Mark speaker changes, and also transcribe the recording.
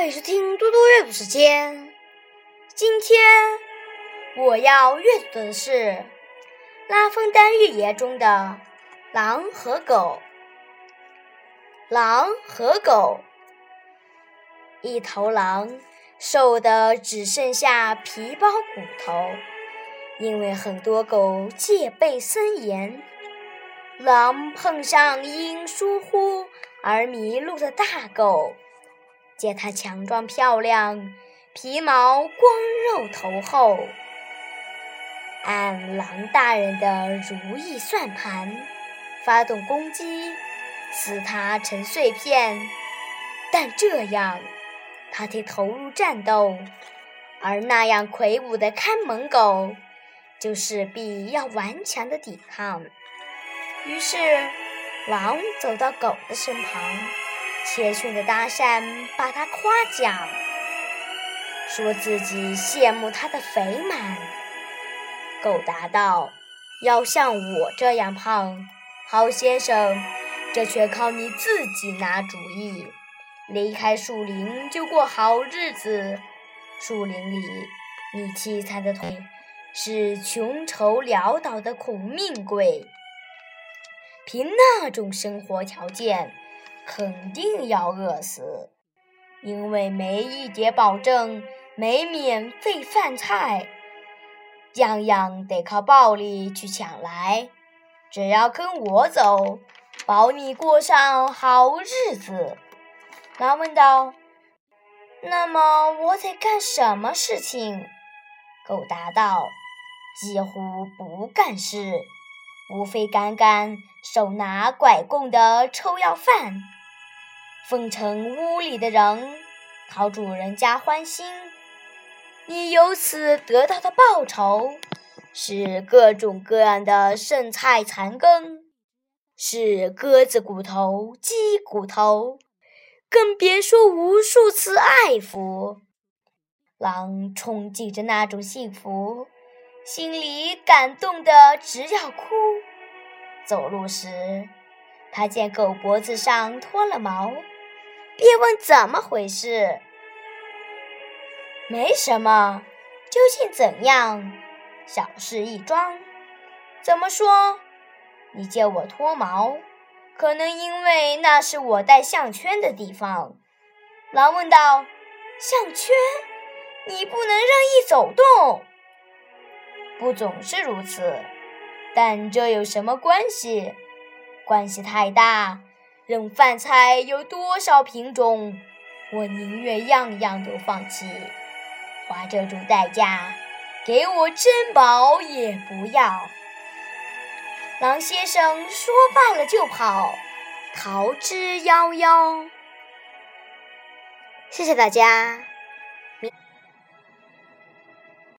Speaker 1: 欢迎收听多多阅读时间。今天我要阅读的是《拉封丹寓言》中的《狼和狗》。狼和狗，一头狼瘦的只剩下皮包骨头，因为很多狗戒备森严。狼碰上因疏忽而迷路的大狗。见它强壮漂亮，皮毛光肉头厚，按狼大人的如意算盘发动攻击，撕它成碎片。但这样，它得投入战斗，而那样魁梧的看门狗就势必要顽强的抵抗。于是，狼走到狗的身旁。谦逊的搭讪，把他夸奖，说自己羡慕他的肥满。狗答道：“要像我这样胖，好先生，这全靠你自己拿主意。离开树林就过好日子，树林里你凄惨的腿是穷愁潦倒的苦命鬼。凭那种生活条件。”肯定要饿死，因为没一点保证，没免费饭菜，样样得靠暴力去抢来。只要跟我走，保你过上好日子。狼问道：“那么我得干什么事情？”狗答道：“几乎不干事，无非干干手拿拐棍的臭要饭。”奉承屋里的人，讨主人家欢心。你由此得到的报酬是各种各样的剩菜残羹，是鸽子骨头、鸡骨头，更别说无数次爱抚。狼憧憬着那种幸福，心里感动的直要哭。走路时，他见狗脖子上脱了毛。便问怎么回事，没什么，究竟怎样？小事一桩。怎么说？你借我脱毛，可能因为那是我戴项圈的地方。狼问道：“项圈？你不能任意走动？”不总是如此，但这有什么关系？关系太大。任饭菜有多少品种，我宁愿样样都放弃，花这种代价，给我珍宝也不要。狼先生说罢了就跑，逃之夭夭。谢谢大家。